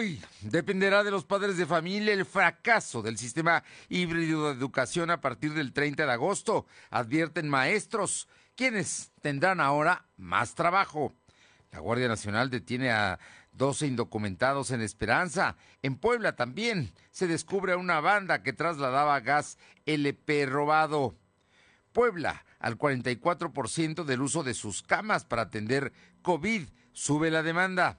hoy dependerá de los padres de familia el fracaso del sistema híbrido de educación a partir del 30 de agosto, advierten maestros, quienes tendrán ahora más trabajo. La Guardia Nacional detiene a 12 indocumentados en Esperanza. En Puebla también se descubre a una banda que trasladaba gas LP robado. Puebla, al 44% del uso de sus camas para atender COVID, sube la demanda.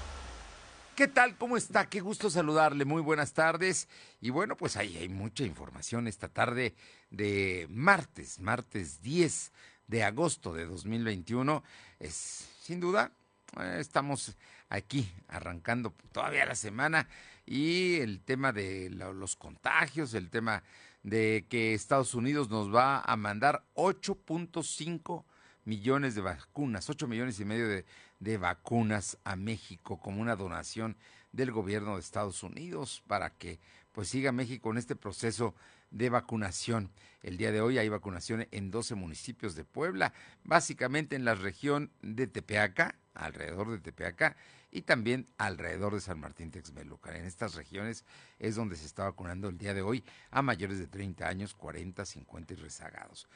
¿Qué tal? ¿Cómo está? Qué gusto saludarle. Muy buenas tardes. Y bueno, pues ahí hay mucha información esta tarde de martes, martes 10 de agosto de 2021. Es sin duda, eh, estamos aquí arrancando todavía la semana y el tema de lo- los contagios, el tema de que Estados Unidos nos va a mandar 8.5 millones de vacunas, 8 millones y medio de, de vacunas a México como una donación del gobierno de Estados Unidos para que pues siga México en este proceso de vacunación. El día de hoy hay vacunación en 12 municipios de Puebla, básicamente en la región de Tepeaca, alrededor de Tepeaca, y también alrededor de San Martín Texmelucan. En estas regiones es donde se está vacunando el día de hoy a mayores de 30 años, 40, 50 y rezagados.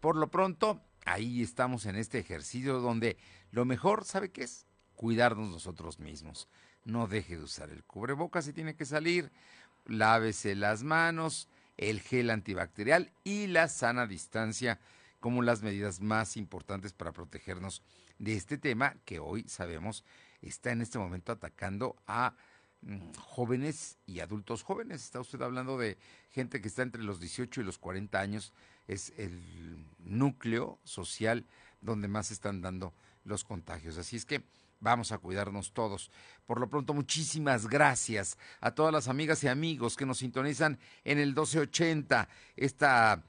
Por lo pronto, ahí estamos en este ejercicio donde lo mejor, ¿sabe qué es? Cuidarnos nosotros mismos. No deje de usar el cubrebocas si tiene que salir, lávese las manos, el gel antibacterial y la sana distancia como las medidas más importantes para protegernos de este tema que hoy sabemos está en este momento atacando a mm, jóvenes y adultos jóvenes. Está usted hablando de gente que está entre los 18 y los 40 años. Es el núcleo social donde más están dando los contagios. Así es que vamos a cuidarnos todos. Por lo pronto, muchísimas gracias a todas las amigas y amigos que nos sintonizan en el 1280 esta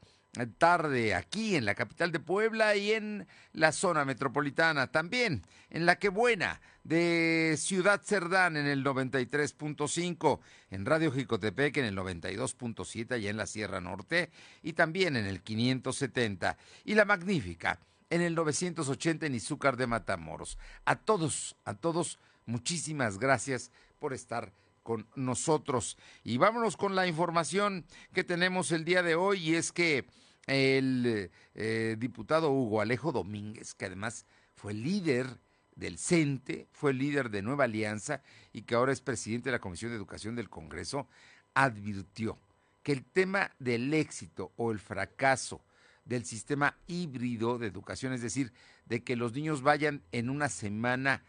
tarde aquí en la capital de Puebla y en la zona metropolitana. También en la que buena de Ciudad Cerdán en el 93.5, en Radio Jicotepec en el 92.7 allá en la Sierra Norte y también en el 570 y la magnífica en el 980 en Izúcar de Matamoros. A todos, a todos, muchísimas gracias por estar con nosotros. Y vámonos con la información que tenemos el día de hoy y es que el eh, diputado Hugo Alejo Domínguez, que además fue líder del CENTE, fue líder de Nueva Alianza y que ahora es presidente de la Comisión de Educación del Congreso, advirtió que el tema del éxito o el fracaso del sistema híbrido de educación, es decir, de que los niños vayan en una semana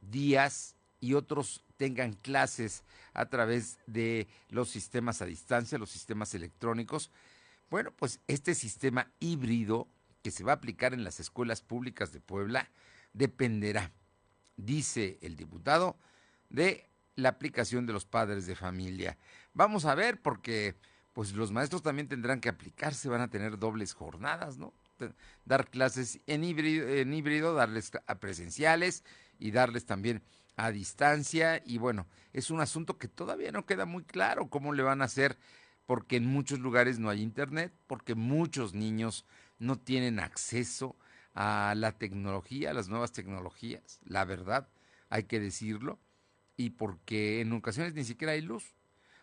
días y otros tengan clases a través de los sistemas a distancia, los sistemas electrónicos. Bueno, pues este sistema híbrido que se va a aplicar en las escuelas públicas de Puebla dependerá, dice el diputado, de la aplicación de los padres de familia. Vamos a ver porque pues los maestros también tendrán que aplicarse, van a tener dobles jornadas, ¿no? Dar clases en híbrido, en híbrido, darles a presenciales y darles también a distancia. Y bueno, es un asunto que todavía no queda muy claro cómo le van a hacer, porque en muchos lugares no hay internet, porque muchos niños no tienen acceso a la tecnología, a las nuevas tecnologías, la verdad, hay que decirlo, y porque en ocasiones ni siquiera hay luz.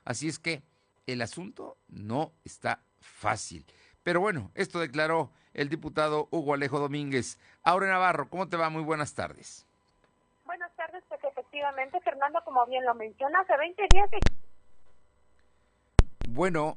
Así es que el asunto no está fácil. Pero bueno, esto declaró el diputado Hugo Alejo Domínguez. Aure Navarro, ¿cómo te va? Muy buenas tardes. Buenas tardes, pues efectivamente, Fernando, como bien lo menciona, hace 20 días Bueno,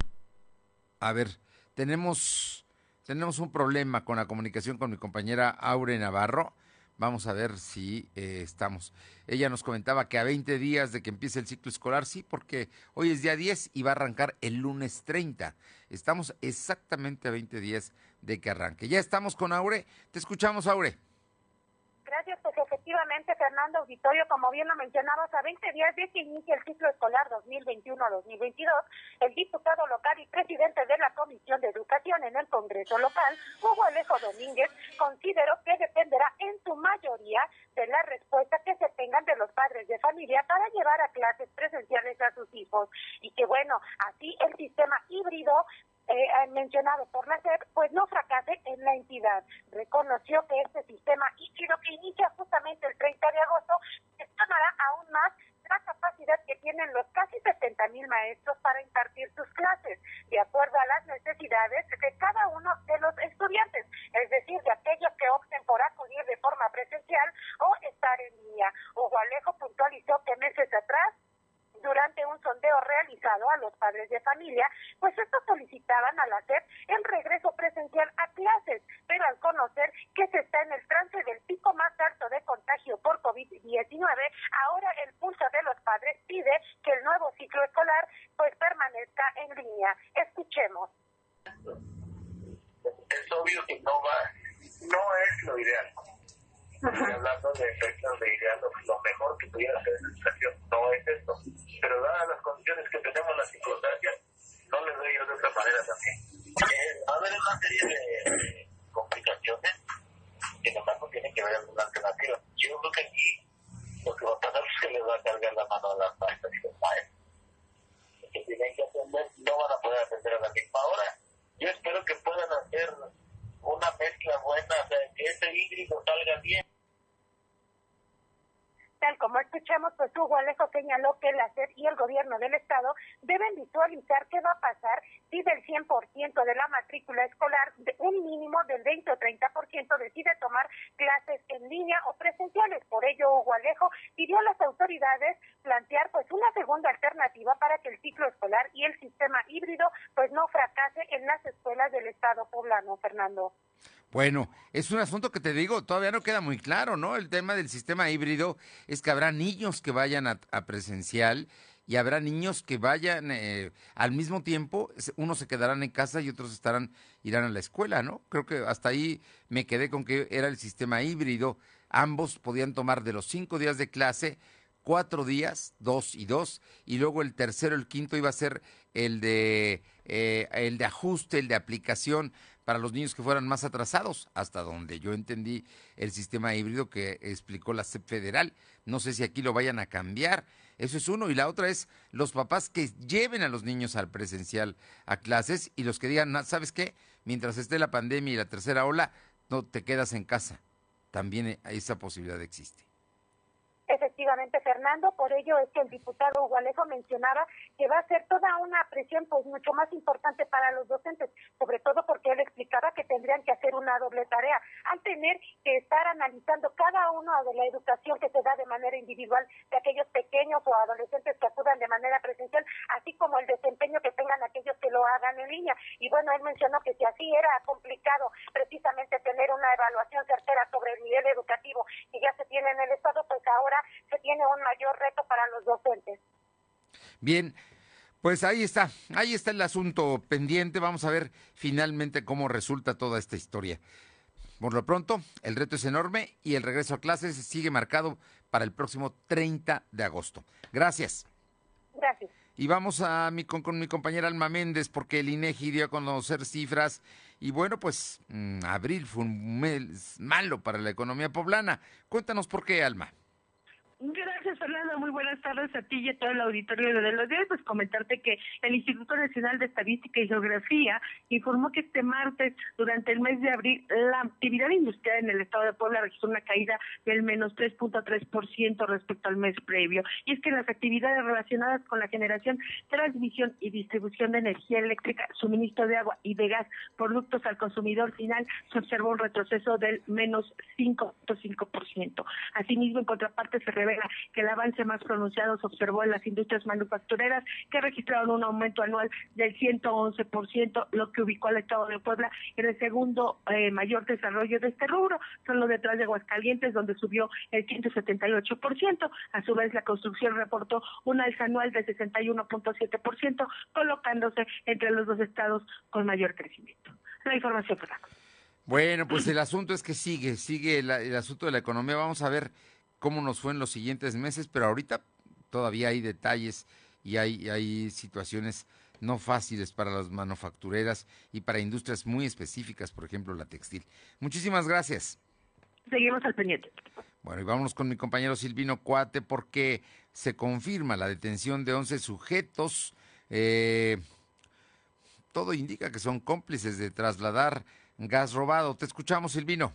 a ver, tenemos, tenemos un problema con la comunicación con mi compañera Aure Navarro. Vamos a ver si eh, estamos. Ella nos comentaba que a 20 días de que empiece el ciclo escolar, sí, porque hoy es día 10 y va a arrancar el lunes 30. Estamos exactamente a 20 días de que arranque. Ya estamos con Aure. Te escuchamos, Aure. Gracias, pues efectivamente, Fernando Auditorio, como bien lo mencionabas, a 20 días de que inicia el ciclo escolar 2021-2022, el diputado local y presidente de la Comisión de Educación en el Congreso local, Hugo Alejo Domínguez, consideró que dependerá en su mayoría de la respuesta que se tengan de los padres de familia para llevar a clases presenciales a sus hijos. Y que bueno, así el sistema híbrido eh, mencionado por la SEP, pues no fracase en la entidad. Reconoció que este sistema híbrido que inicia justamente el 30 de agosto gestionará aún más la capacidad que tienen los casi 70 mil maestros para impartir sus clases, de acuerdo a las necesidades de cada uno de los estudiantes, es decir, de aquellos que opten por acudir de forma presencial o estar en línea. Alejo puntualizó que meses atrás durante un sondeo realizado a los padres de familia, pues estos solicitaban a la SEP el regreso presencial a clases, pero al conocer que se está en el trance del pico más alto de contagio por COVID-19, ahora el pulso de los padres pide que el nuevo ciclo escolar pues permanezca en línea. Escuchemos. Es obvio que no va, no es lo ideal hablando de efectos de ideal, lo, mejor que pudiera hacer la educación no es esto. Pero dadas las condiciones que tenemos, las circunstancias, no les doy yo de otra manera también. Eh, va a haber una serie de complicaciones, sin embargo, tienen que haber alguna alternativa. Yo creo que aquí lo que va a pasar es que les va a cargar la mano a las maestras y los maestros. Que tienen que atender, no van a poder atender a la misma hora. Yo espero que puedan hacer una mezcla buena, o sea, que ese híbrido salga bien. Como escuchamos, pues Hugo Alejo señaló que la SED y el gobierno del Estado deben visualizar qué va a pasar si del 100% de la matrícula escolar, de un mínimo del 20 o 30% decide tomar clases en línea o presenciales. Por ello, Hugo Alejo pidió a las autoridades plantear pues una segunda alternativa para que el ciclo escolar y el sistema híbrido pues no fracase en las escuelas del Estado poblano, Fernando. Bueno, es un asunto que te digo, todavía no queda muy claro, ¿no? El tema del sistema híbrido es que habrá niños que vayan a, presencial y habrá niños que vayan eh, al mismo tiempo, unos se quedarán en casa y otros estarán irán a la escuela, ¿no? Creo que hasta ahí me quedé con que era el sistema híbrido. Ambos podían tomar de los cinco días de clase cuatro días, dos y dos, y luego el tercero, el quinto iba a ser el de eh, el de ajuste, el de aplicación para los niños que fueran más atrasados, hasta donde yo entendí el sistema híbrido que explicó la CEP federal. No sé si aquí lo vayan a cambiar. Eso es uno. Y la otra es los papás que lleven a los niños al presencial a clases y los que digan, ¿sabes qué? Mientras esté la pandemia y la tercera ola, no te quedas en casa. También esa posibilidad existe. Efectivamente, Fernando, por ello es que el diputado Hugo mencionaba que va a ser toda una presión pues mucho más importante para los docentes, sobre todo porque él explicaba que tendrían que hacer una doble tarea, al tener que estar analizando cada uno de la educación que se da de manera individual de aquellos pequeños o adolescentes que acudan de manera presencial, así como el desempeño que tengan aquellos que lo hagan en línea. Y bueno, él mencionó que si así era complicado precisamente tener una evaluación certera sobre el nivel educativo que ya se tiene en el Estado, pues ahora tiene un mayor reto para los docentes. Bien, pues ahí está, ahí está el asunto pendiente. Vamos a ver finalmente cómo resulta toda esta historia. Por lo pronto, el reto es enorme y el regreso a clases sigue marcado para el próximo 30 de agosto. Gracias. Gracias. Y vamos a mi, con, mi compañera Alma Méndez, porque el INEGI dio a conocer cifras. Y bueno, pues mm, abril fue un mes malo para la economía poblana. Cuéntanos por qué, Alma. Good Gracias, Fernando. Muy buenas tardes a ti y a todo el auditorio de los días. Pues comentarte que el Instituto Nacional de Estadística y Geografía informó que este martes, durante el mes de abril, la actividad industrial en el estado de Puebla registró una caída del menos 3.3% respecto al mes previo. Y es que las actividades relacionadas con la generación, transmisión y distribución de energía eléctrica, suministro de agua y de gas, productos al consumidor final, se observó un retroceso del menos 5.5%. Asimismo, en contraparte, se revela que el avance más pronunciado se observó en las industrias manufactureras, que registraron un aumento anual del 111%, lo que ubicó al Estado de Puebla en el segundo eh, mayor desarrollo de este rubro, solo detrás de Aguascalientes, donde subió el 178%. A su vez, la construcción reportó un alza anual de 61.7%, colocándose entre los dos estados con mayor crecimiento. La información, por Bueno, pues el asunto es que sigue, sigue el asunto de la economía. Vamos a ver cómo nos fue en los siguientes meses, pero ahorita todavía hay detalles y hay, hay situaciones no fáciles para las manufactureras y para industrias muy específicas, por ejemplo la textil. Muchísimas gracias. Seguimos al pendiente. Bueno, y vámonos con mi compañero Silvino Cuate porque se confirma la detención de 11 sujetos. Eh, todo indica que son cómplices de trasladar gas robado. Te escuchamos, Silvino.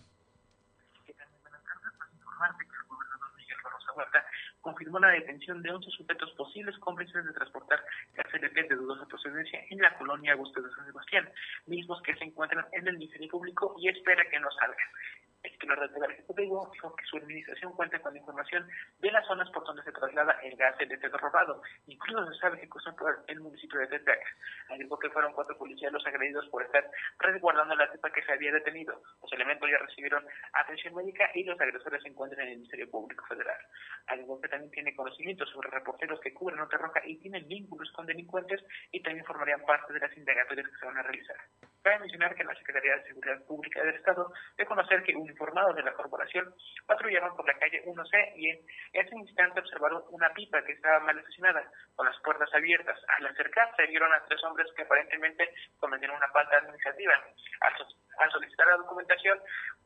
Confirmó la detención de 11 sujetos posibles cómplices de transportar gas LP de dudosa procedencia en la colonia Augusto de San Sebastián, mismos que se encuentran en el Ministerio Público y espera que no salgan el titular del Ejecutivo dijo que su administración cuenta con información de las zonas por donde se traslada el gas LP robado. Incluso se sabe que cruzan por el municipio de Tepeac. Agregó que fueron cuatro policías los agredidos por estar resguardando la cepa que se había detenido. Los elementos ya recibieron atención médica y los agresores se encuentran en el Ministerio Público Federal. Agregó que también tiene conocimientos sobre reporteros que cubren Nota Roja y tienen vínculos con delincuentes y también formarían parte de las indagatorias que se van a realizar. Cabe mencionar que la Secretaría de Seguridad Pública del Estado de conocer que uniformados de la corporación patrullaron por la calle 1C y en ese instante observaron una pipa que estaba mal estacionada, con las puertas abiertas. Al acercarse vieron a tres hombres que aparentemente cometieron una falta administrativa. Al, solicitar la documentación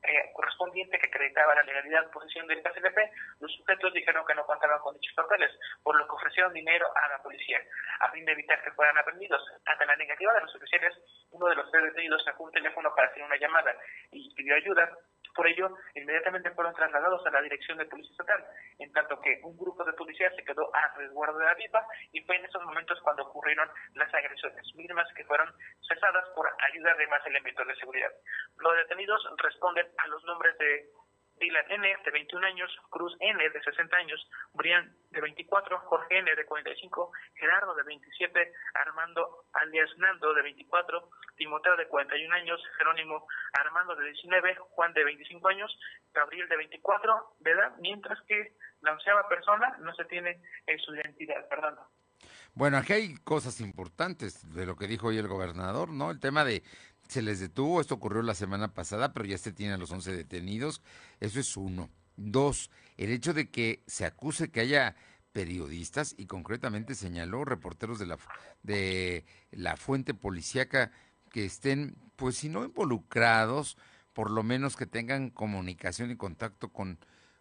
eh, correspondiente que acreditaba la legalidad de posesión del KCLP, los sujetos dijeron que no contaban con dichos papeles, por lo que ofrecieron dinero a la policía, a fin de evitar que fueran aprendidos. Ante la negativa de los oficiales, uno de los tres detenidos sacó un teléfono para hacer una llamada y pidió ayuda. Por ello, inmediatamente fueron trasladados a la dirección de policía estatal, en tanto que un grupo de policías se quedó a resguardo de la pipa y fue en esos momentos cuando ocurrieron las agresiones mismas que fueron cesadas por ayuda de más elementos de seguridad. Los detenidos responden a los nombres de Dylan N, de 21 años, Cruz N, de 60 años, Brian, de 24, Jorge N, de 45, Gerardo, de 27, Armando alias Nando, de 24, Timoteo, de 41 años, Jerónimo Armando, de 19, Juan, de 25 años, Gabriel, de 24, de edad, mientras que la onceava persona no se tiene en su identidad. Fernando. Bueno, aquí hay cosas importantes de lo que dijo hoy el gobernador, ¿no? El tema de se les detuvo, esto ocurrió la semana pasada, pero ya se tienen los 11 detenidos, eso es uno. Dos, el hecho de que se acuse que haya periodistas y concretamente señaló reporteros de la, de la fuente policíaca que estén, pues si no involucrados, por lo menos que tengan comunicación y contacto con,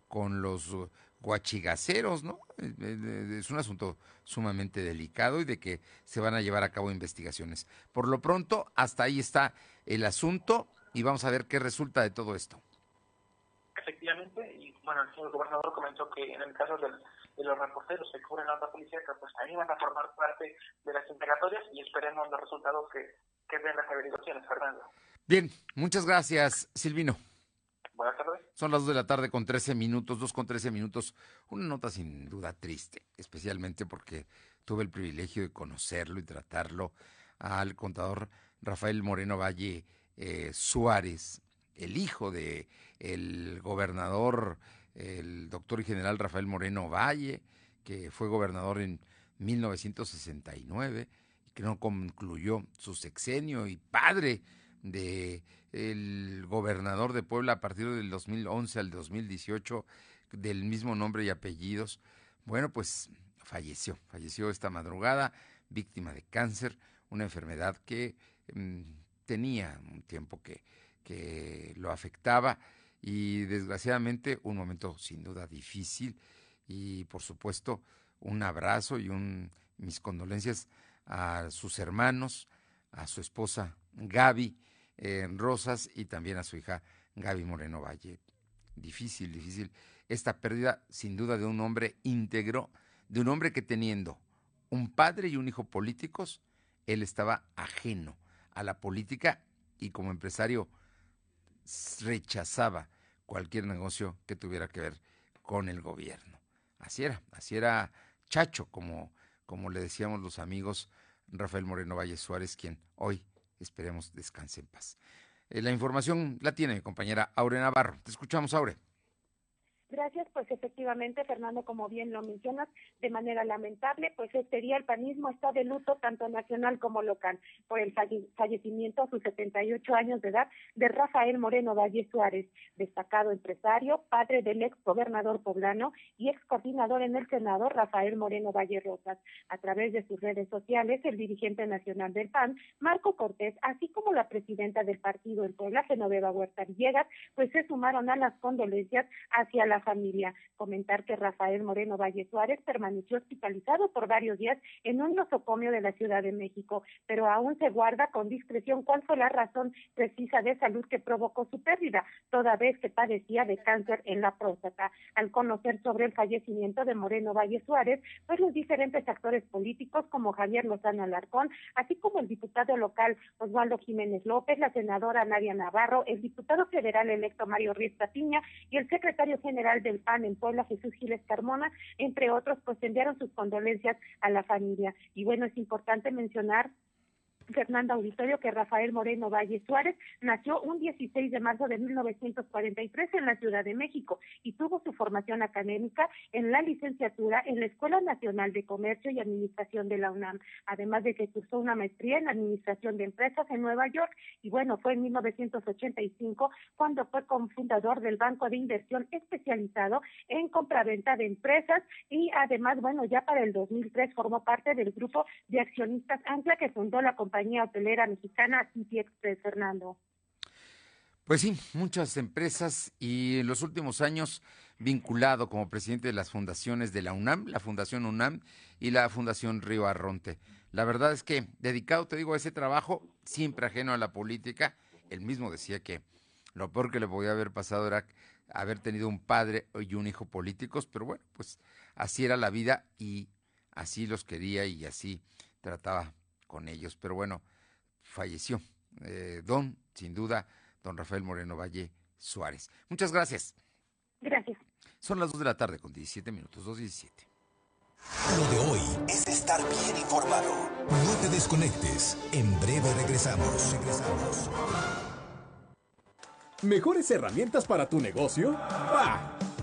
con los guachigaceros, ¿no? Eh, eh, es un asunto sumamente delicado y de que se van a llevar a cabo investigaciones. Por lo pronto, hasta ahí está el asunto y vamos a ver qué resulta de todo esto. Efectivamente, y bueno, el señor gobernador comentó que en el caso de los reporteros que cubren la onda policíaca, pues ahí van a formar parte de las integratorias y esperemos los resultados que, que den las averiguaciones, Fernando. Bien, muchas gracias, Silvino. Buenas tardes. Son las 2 de la tarde con 13 minutos, 2 con 13 minutos. Una nota sin duda triste, especialmente porque tuve el privilegio de conocerlo y tratarlo al contador Rafael Moreno Valle eh, Suárez, el hijo de el gobernador, el doctor y general Rafael Moreno Valle, que fue gobernador en 1969 y que no concluyó su sexenio y padre de el gobernador de Puebla a partir del 2011 al 2018 del mismo nombre y apellidos. Bueno, pues falleció, falleció esta madrugada, víctima de cáncer, una enfermedad que mm, tenía un tiempo que, que lo afectaba y desgraciadamente un momento sin duda difícil y por supuesto un abrazo y un, mis condolencias a sus hermanos, a su esposa Gaby, en Rosas y también a su hija Gaby Moreno Valle. Difícil, difícil. Esta pérdida, sin duda, de un hombre íntegro, de un hombre que teniendo un padre y un hijo políticos, él estaba ajeno a la política y como empresario rechazaba cualquier negocio que tuviera que ver con el gobierno. Así era, así era Chacho, como, como le decíamos los amigos Rafael Moreno Valle Suárez, quien hoy Esperemos descanse en paz. Eh, la información la tiene mi compañera Aure Navarro. Te escuchamos, Aure. Gracias, pues efectivamente, Fernando, como bien lo mencionas, de manera lamentable, pues este día el panismo está de luto tanto nacional como local por el fallecimiento a sus 78 años de edad de Rafael Moreno Valle Suárez, destacado empresario, padre del ex gobernador poblano y ex coordinador en el Senado, Rafael Moreno Valle Rosas. A través de sus redes sociales, el dirigente nacional del PAN, Marco Cortés, así como la presidenta del partido en Puebla, Genoveva Huerta Villegas, pues se sumaron a las condolencias hacia la familia. Comentar que Rafael Moreno Valle Suárez permaneció hospitalizado por varios días en un nosocomio de la Ciudad de México, pero aún se guarda con discreción cuál fue la razón precisa de salud que provocó su pérdida, toda vez que padecía de cáncer en la próstata. Al conocer sobre el fallecimiento de Moreno Valle Suárez, pues los diferentes actores políticos como Javier Lozano Alarcón, así como el diputado local Osvaldo Jiménez López, la senadora Nadia Navarro, el diputado federal electo Mario Ruiz Patiña y el secretario general del PAN en Puebla, Jesús Giles Carmona, entre otros, pues enviaron sus condolencias a la familia. Y bueno, es importante mencionar Fernanda Auditorio que Rafael Moreno Valle Suárez nació un 16 de marzo de 1943 en la Ciudad de México y tuvo su formación académica en la licenciatura en la Escuela Nacional de Comercio y Administración de la UNAM, además de que cursó una maestría en Administración de Empresas en Nueva York y bueno, fue en 1985 cuando fue cofundador del Banco de Inversión especializado en compraventa de empresas y además, bueno, ya para el 2003 formó parte del grupo de accionistas Ancla que fundó la compañía compañía hotelera mexicana City Express, Fernando. Pues sí, muchas empresas y en los últimos años vinculado como presidente de las fundaciones de la UNAM, la Fundación UNAM y la Fundación Río Arronte. La verdad es que dedicado, te digo, a ese trabajo, siempre ajeno a la política, él mismo decía que lo peor que le podía haber pasado era haber tenido un padre y un hijo políticos, pero bueno, pues así era la vida y así los quería y así trataba con ellos. Pero bueno, falleció eh, don, sin duda, don Rafael Moreno Valle Suárez. Muchas gracias. Gracias. Son las 2 de la tarde con 17 minutos, 2.17. Lo de hoy es estar bien informado. No te desconectes. En breve regresamos. Regresamos. ¿Mejores herramientas para tu negocio? ¡Bah!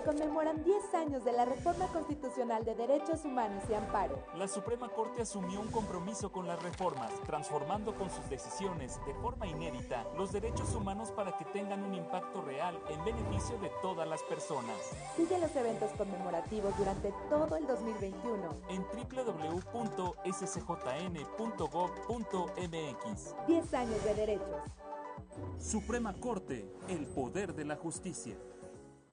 Se conmemoran 10 años de la Reforma Constitucional de Derechos Humanos y Amparo. La Suprema Corte asumió un compromiso con las reformas, transformando con sus decisiones de forma inédita los derechos humanos para que tengan un impacto real en beneficio de todas las personas. Sigue los eventos conmemorativos durante todo el 2021 en www.scjn.gov.mx. 10 años de derechos. Suprema Corte, el poder de la justicia.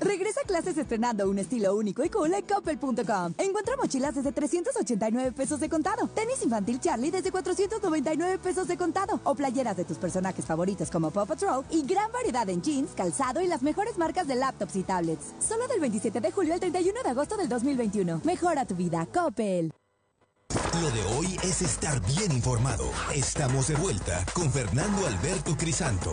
Regresa a clases estrenando un estilo único y cool en Coppel.com. Encuentra mochilas desde 389 pesos de contado, tenis infantil Charlie desde 499 pesos de contado o playeras de tus personajes favoritos como Paw Patrol y gran variedad en jeans, calzado y las mejores marcas de laptops y tablets. Solo del 27 de julio al 31 de agosto del 2021. Mejora tu vida, Coppel. Lo de hoy es estar bien informado. Estamos de vuelta con Fernando Alberto Crisanto.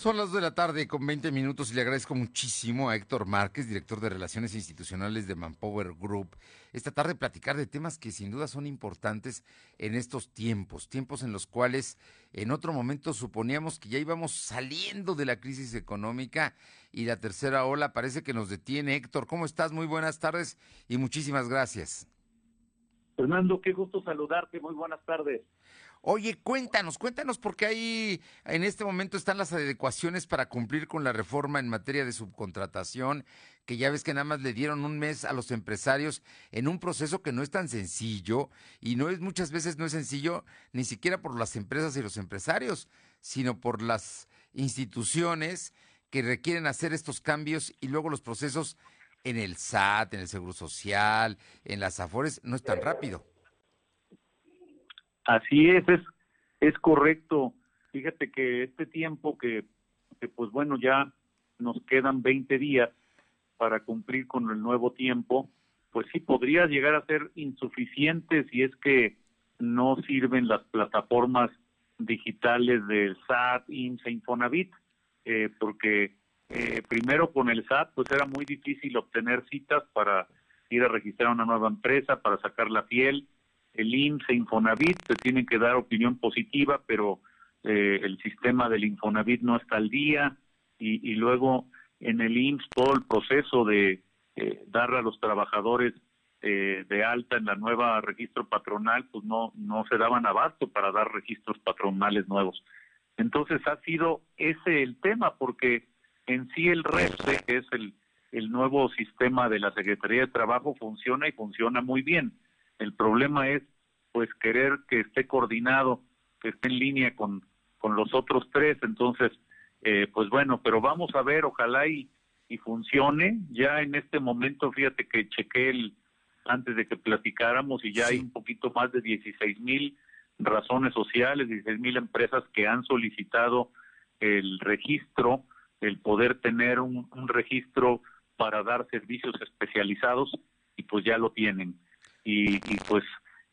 Son las 2 de la tarde con 20 minutos y le agradezco muchísimo a Héctor Márquez, director de Relaciones Institucionales de Manpower Group, esta tarde platicar de temas que sin duda son importantes en estos tiempos, tiempos en los cuales en otro momento suponíamos que ya íbamos saliendo de la crisis económica y la tercera ola parece que nos detiene. Héctor, ¿cómo estás? Muy buenas tardes y muchísimas gracias. Fernando, qué gusto saludarte, muy buenas tardes. Oye, cuéntanos, cuéntanos porque ahí en este momento están las adecuaciones para cumplir con la reforma en materia de subcontratación, que ya ves que nada más le dieron un mes a los empresarios en un proceso que no es tan sencillo y no es muchas veces no es sencillo ni siquiera por las empresas y los empresarios, sino por las instituciones que requieren hacer estos cambios y luego los procesos en el SAT, en el Seguro Social, en las AFORES, no es tan rápido. Así es, es, correcto. Fíjate que este tiempo que, pues bueno, ya nos quedan 20 días para cumplir con el nuevo tiempo, pues sí podría llegar a ser insuficiente si es que no sirven las plataformas digitales del SAT, INSE, Infonavit, eh, porque eh, primero con el SAT pues era muy difícil obtener citas para ir a registrar una nueva empresa, para sacar la piel, el IMSS e Infonavit se tienen que dar opinión positiva, pero eh, el sistema del Infonavit no está al día y, luego en el IMSS todo el proceso de eh, dar a los trabajadores eh, de alta en la nueva registro patronal, pues no, no se daban abasto para dar registros patronales nuevos. Entonces ha sido ese el tema, porque en sí el REPSE, que es el, el nuevo sistema de la Secretaría de Trabajo, funciona y funciona muy bien el problema es pues querer que esté coordinado, que esté en línea con, con los otros tres. Entonces, eh, pues bueno, pero vamos a ver, ojalá y, y funcione. Ya en este momento, fíjate que chequé el, antes de que platicáramos y ya hay un poquito más de 16 mil razones sociales, 16 mil empresas que han solicitado el registro, el poder tener un, un registro para dar servicios especializados y pues ya lo tienen y, pues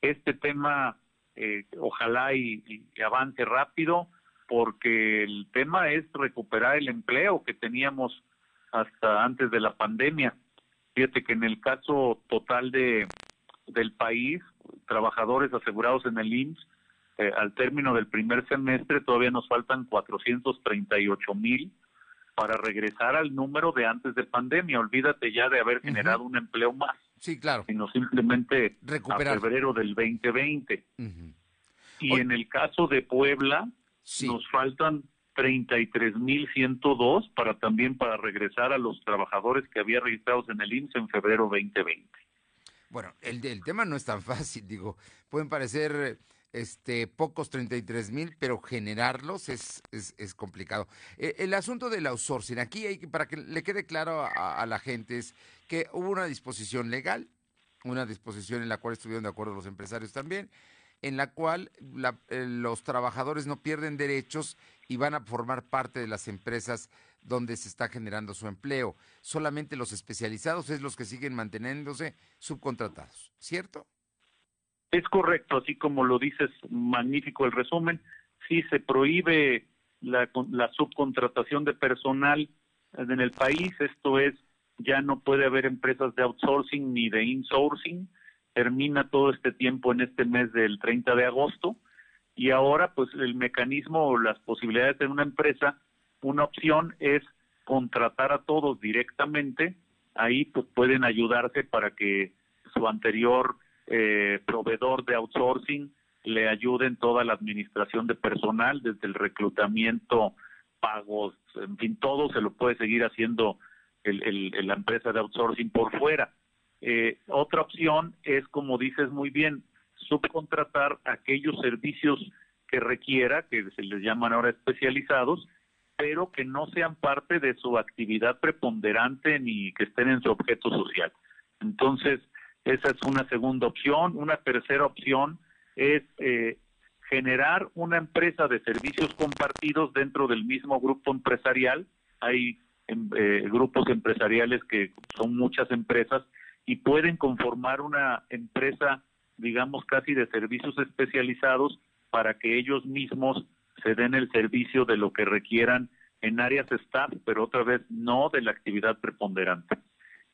este tema eh, ojalá y, avance rápido porque el tema es recuperar el empleo que teníamos hasta antes de la pandemia. Fíjate que en el caso total de del país, trabajadores asegurados en el IMSS, eh, al término del primer semestre todavía nos faltan 438 mil para regresar al número de antes de pandemia. Olvídate ya de haber generado un empleo más. Sí, claro. Sino simplemente Recuperar. a febrero del 2020. Y en el caso de Puebla, nos faltan 33.102 para también para regresar a los trabajadores que había registrados en el IMSS en febrero 2020. Bueno, el, el tema no es tan fácil, digo, pueden parecer este pocos 33 mil, pero generarlos es, es, complicado. Eh, el asunto del outsourcing, aquí hay, para que le quede claro a, la gente, es que hubo una disposición legal, una disposición en la cual estuvieron de acuerdo los empresarios también, en la cual eh, los trabajadores no pierden derechos y van a formar parte de las empresas donde se está generando su empleo. Solamente los especializados es los que siguen manteniéndose subcontratados, ¿cierto? Es correcto, así como lo dices, magnífico el resumen. Sí se prohíbe la, la subcontratación de personal en el país, esto es, ya no puede haber empresas de outsourcing ni de insourcing. Termina todo este tiempo en este mes del 30 de agosto y ahora pues el mecanismo o las posibilidades de una empresa, una opción es contratar a todos directamente, ahí pues pueden ayudarse para que su anterior eh, proveedor de outsourcing le ayude en toda la administración de personal, desde el reclutamiento, pagos, en fin, todo se lo puede seguir haciendo el, la empresa de outsourcing por fuera. Eh, otra opción es, como dices muy bien, subcontratar aquellos servicios que requiera, que se les llaman ahora especializados, pero que no sean parte de su actividad preponderante ni que estén en su objeto social. Entonces, esa es una segunda opción. Una tercera opción es eh, generar una empresa de servicios compartidos dentro del mismo grupo empresarial. Hay eh, grupos empresariales que son muchas empresas y pueden conformar una empresa, digamos, casi de servicios especializados para que ellos mismos se den el servicio de lo que requieran en áreas staff, pero otra vez no de la actividad preponderante.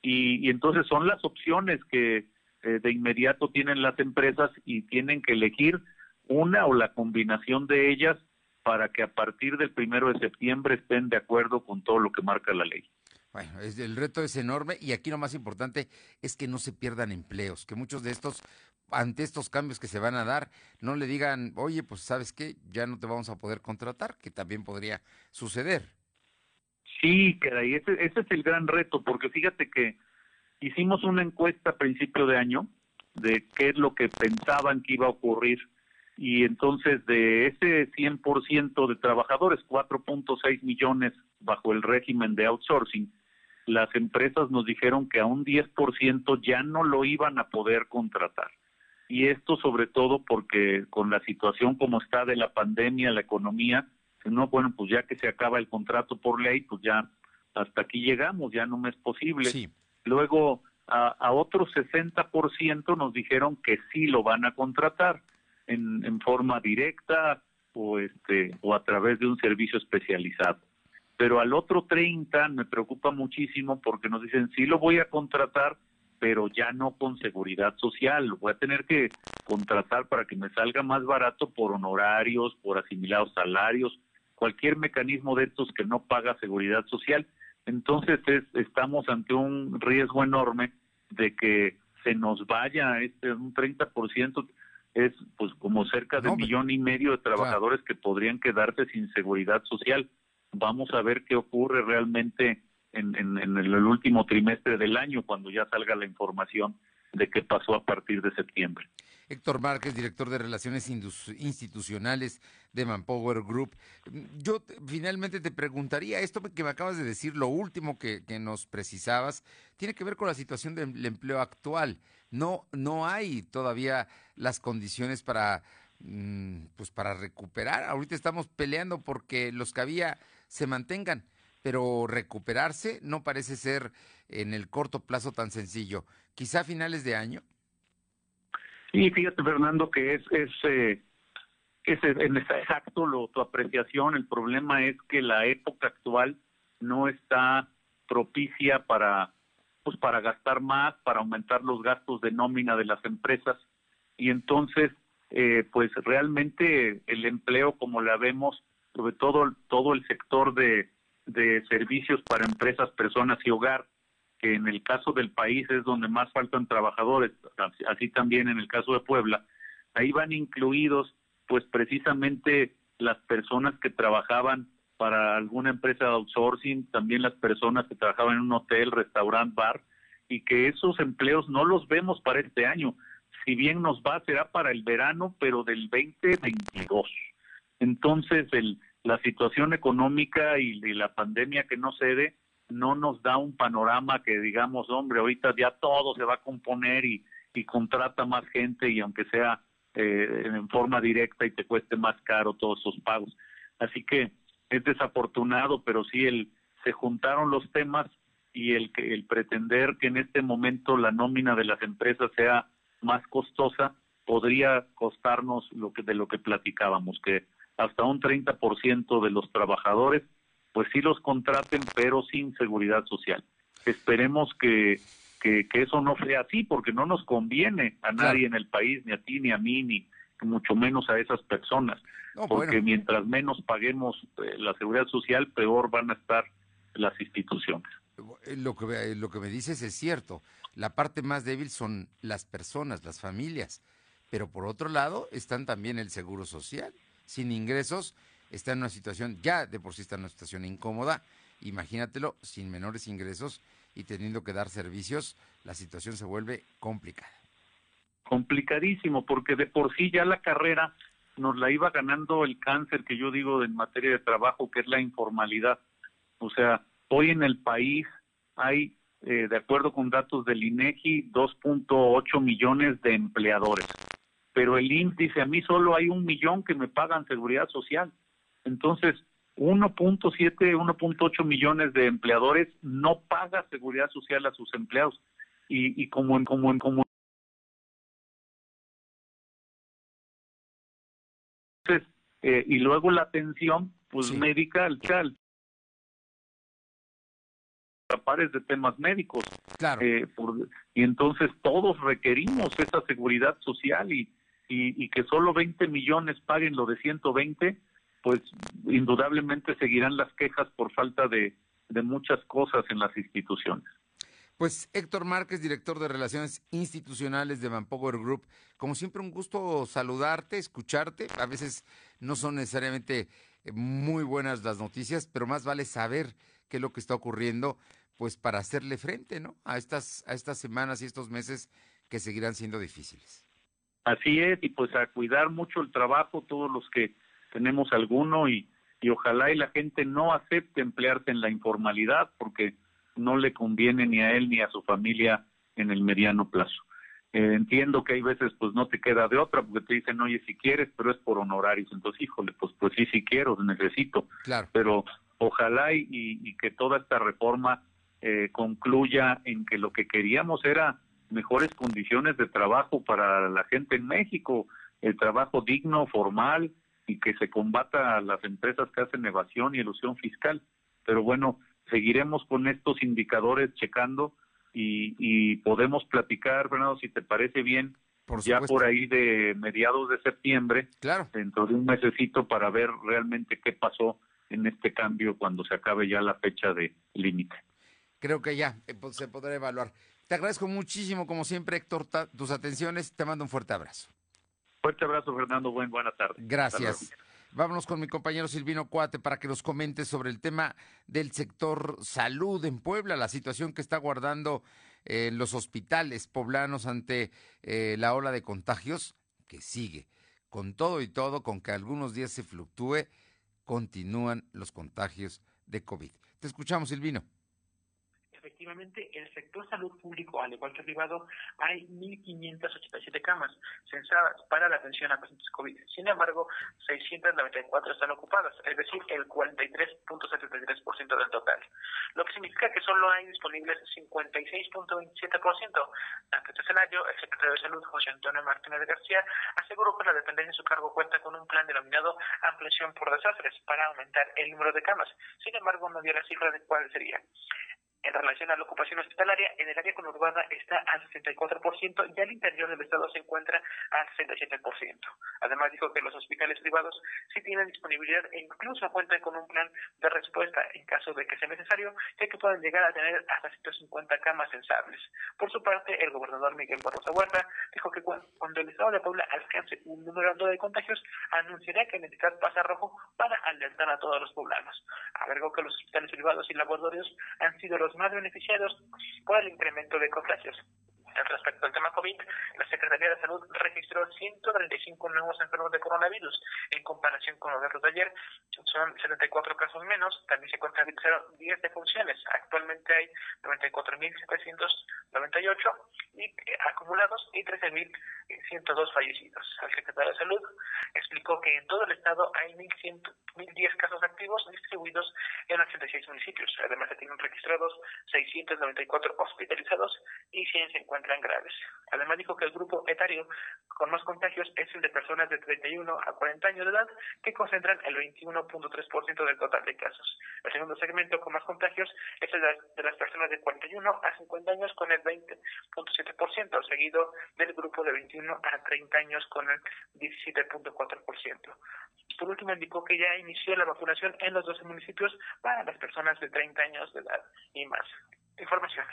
Y, entonces son las opciones que eh, de inmediato tienen las empresas y tienen que elegir una o la combinación de ellas para que a partir del primero de septiembre estén de acuerdo con todo lo que marca la ley. Bueno, el reto es enorme y aquí lo más importante es que no se pierdan empleos, que muchos de estos, ante estos cambios que se van a dar, no le digan, oye, pues sabes qué, ya no te vamos a poder contratar, que también podría suceder. Sí, y ese, ese es el gran reto, porque fíjate que hicimos una encuesta a principio de año de qué es lo que pensaban que iba a ocurrir y entonces de ese 100% de trabajadores, 4.6 millones bajo el régimen de outsourcing, las empresas nos dijeron que a un 10% ya no lo iban a poder contratar. Y esto sobre todo porque con la situación como está de la pandemia, la economía, no, bueno, pues ya que se acaba el contrato por ley, pues ya hasta aquí llegamos, ya no me es posible. Luego, a, a otro 60% nos dijeron que sí lo van a contratar en, forma directa o, este, o a través de un servicio especializado pero al otro 30 me preocupa muchísimo porque nos dicen, sí lo voy a contratar, pero ya no con seguridad social, lo voy a tener que contratar para que me salga más barato por honorarios, por asimilados salarios, cualquier mecanismo de estos que no paga seguridad social. Entonces estamos ante un riesgo enorme de que se nos vaya este un 30% es pues como cerca de un millón y medio de trabajadores que podrían quedarse sin seguridad social vamos a ver qué ocurre realmente en, el último trimestre del año, cuando ya salga la información de qué pasó a partir de septiembre. Héctor Márquez, director de Relaciones Institucionales de Manpower Group. Yo finalmente te preguntaría, esto que me acabas de decir, lo último que, nos precisabas, tiene que ver con la situación del empleo actual. No, no hay todavía las condiciones para, mm, pues para recuperar. Ahorita estamos peleando porque los que había se mantengan, pero recuperarse no parece ser en el corto plazo tan sencillo. Quizá a finales de año. Sí, fíjate Fernando que es es, eh, es en exacto lo, tu apreciación. El problema es que la época actual no está propicia para pues para gastar más, para aumentar los gastos de nómina de las empresas. Y entonces eh, pues realmente el empleo como la vemos sobre todo todo el sector de, de servicios para empresas, personas y hogar, que en el caso del país es donde más faltan trabajadores, así también en el caso de Puebla, ahí van incluidos pues precisamente las personas que trabajaban para alguna empresa de outsourcing, también las personas que trabajaban en un hotel, restaurante, bar, y que esos empleos no los vemos para este año. Si bien nos va, será para el verano, pero del 2022. Entonces, el, la situación económica y, la pandemia que no cede no nos da un panorama que digamos, hombre, ahorita ya todo se va a componer y, y contrata más gente y aunque sea eh, en forma directa y te cueste más caro todos esos pagos. Así que es desafortunado, pero sí el, se juntaron los temas y el, el pretender que en este momento la nómina de las empresas sea más costosa podría costarnos lo que de lo que platicábamos que hasta un 30% de los trabajadores, pues sí los contraten, pero sin seguridad social. Esperemos que, que, eso no sea así, porque no nos conviene a nadie en el país, ni a ti, ni a mí, ni mucho menos a esas personas, porque mientras menos paguemos eh, la seguridad social, peor van a estar las instituciones. Eh, lo que, eh, lo que me dices es cierto. La parte más débil son las personas, las familias. Pero por otro lado están también el seguro social sin ingresos, está en una situación, ya de por sí está en una situación incómoda, imagínatelo sin menores ingresos y teniendo que dar servicios, la situación se vuelve complicada. Complicadísimo, porque de por sí ya la carrera nos la iba ganando el cáncer que yo digo en materia de trabajo, que es la informalidad. O sea, hoy en el país hay, eh, de acuerdo con datos del INEGI, 2.8 millones de empleadores pero el INSS dice, a mí solo hay un millón que me pagan seguridad social. Entonces, 1.7, 1.8 millones de empleadores no paga seguridad social a sus empleados. Y, y como en como en como eh, y luego la atención pues sí. médica al chal pares de temas médicos claro. Eh, y entonces todos requerimos esa seguridad social y, y, y, que solo 20 millones paguen lo de 120 pues indudablemente seguirán las quejas por falta de, de muchas cosas en las instituciones pues Héctor Márquez, director de Relaciones Institucionales de Manpower Group, como siempre un gusto saludarte, escucharte. A veces no son necesariamente eh, muy buenas las noticias, pero más vale saber qué es lo que está ocurriendo, pues para hacerle frente, ¿no? A estas, a estas semanas y estos meses que seguirán siendo difíciles. Así es, y pues a cuidar mucho el trabajo, todos los que tenemos alguno, y, y ojalá y la gente no acepte emplearse en la informalidad, porque no le conviene ni a él ni a su familia en el mediano plazo. Eh, entiendo que hay veces pues no te queda de otra porque te dicen, oye, si quieres, pero es por honorarios. Entonces, híjole, pues, pues sí, sí quiero, necesito. Claro. Pero ojalá y, que toda esta reforma eh, concluya en que lo que queríamos era mejores condiciones de trabajo para la gente en México, el trabajo digno, formal y que se combata a las empresas que hacen evasión y ilusión fiscal. Pero bueno, seguiremos con estos indicadores checando y, podemos platicar, Fernando, si te parece bien, ya por ahí de mediados de septiembre, claro. dentro de un mesecito para ver realmente qué pasó en este cambio cuando se acabe ya la fecha de límite. Creo que ya eh, pues, se podrá evaluar. Te agradezco muchísimo, como siempre, Héctor, tus atenciones. Te mando un fuerte abrazo. Fuerte abrazo, Fernando. Buen, buena tarde. Gracias. Vámonos con mi compañero Silvino Cuate para que nos comente sobre el tema del sector salud en Puebla, la situación que está guardando en los hospitales poblanos ante eh, la ola de contagios que sigue. Con todo y todo, con que algunos días se fluctúe, continúan los contagios de COVID. Te escuchamos, Silvino efectivamente, en el sector salud público, al igual que privado, hay 1.587 camas censadas para la atención a pacientes COVID. Sin embargo, 694 están ocupadas, es decir, el 43.73% del total. Lo que significa que solo hay disponibles 56.27%. Ante este escenario, el secretario de Salud, José Antonio Martínez García, aseguró que la dependencia de su cargo cuenta con un plan denominado ampliación por desastres para aumentar el número de camas. Sin embargo, no dio la cifra de cuál sería. En relación a la ocupación hospitalaria, en el área conurbada está al 64% y al interior del estado se encuentra al 67%. Además dijo que los hospitales privados sí tienen disponibilidad e incluso cuentan con un plan de respuesta en caso de que sea necesario, ya que pueden llegar a tener hasta 150 camas sensables. Por su parte, el gobernador Miguel Barroso Huerta dijo que cuando el estado de Puebla alcance un número alto de contagios, anunciará que necesita pasa rojo para alertar a todos los poblanos. Agregó que los hospitales privados y laboratorios han sido los más beneficiados por el incremento de contagios. Respecto al tema COVID, la Secretaría de Salud registró 135 nuevos enfermos de coronavirus. En comparación con los datos de ayer, son 74 casos menos. También se contabilizaron 10 defunciones. Actualmente hay 94.798 y, eh, acumulados y 13.102 fallecidos. El secretario de Salud explicó que en todo el estado hay 1.110 casos activos distribuidos en 86 municipios. Además, se tienen registrados 694 hospitalizados y 100 se encuentran graves. Además, dijo que el grupo etario con más contagios es el de personas de 31 a 40 años de edad, que concentran el 21.3% del total de casos. El segundo segmento con más contagios es el de las personas de 41 a 50 años con el 20.7%, seguido del grupo de 21 a 30 años con el 17.4%. Por último, indicó que ya inició la vacunación en los 12 municipios para las personas de 30 años de edad y más. Información.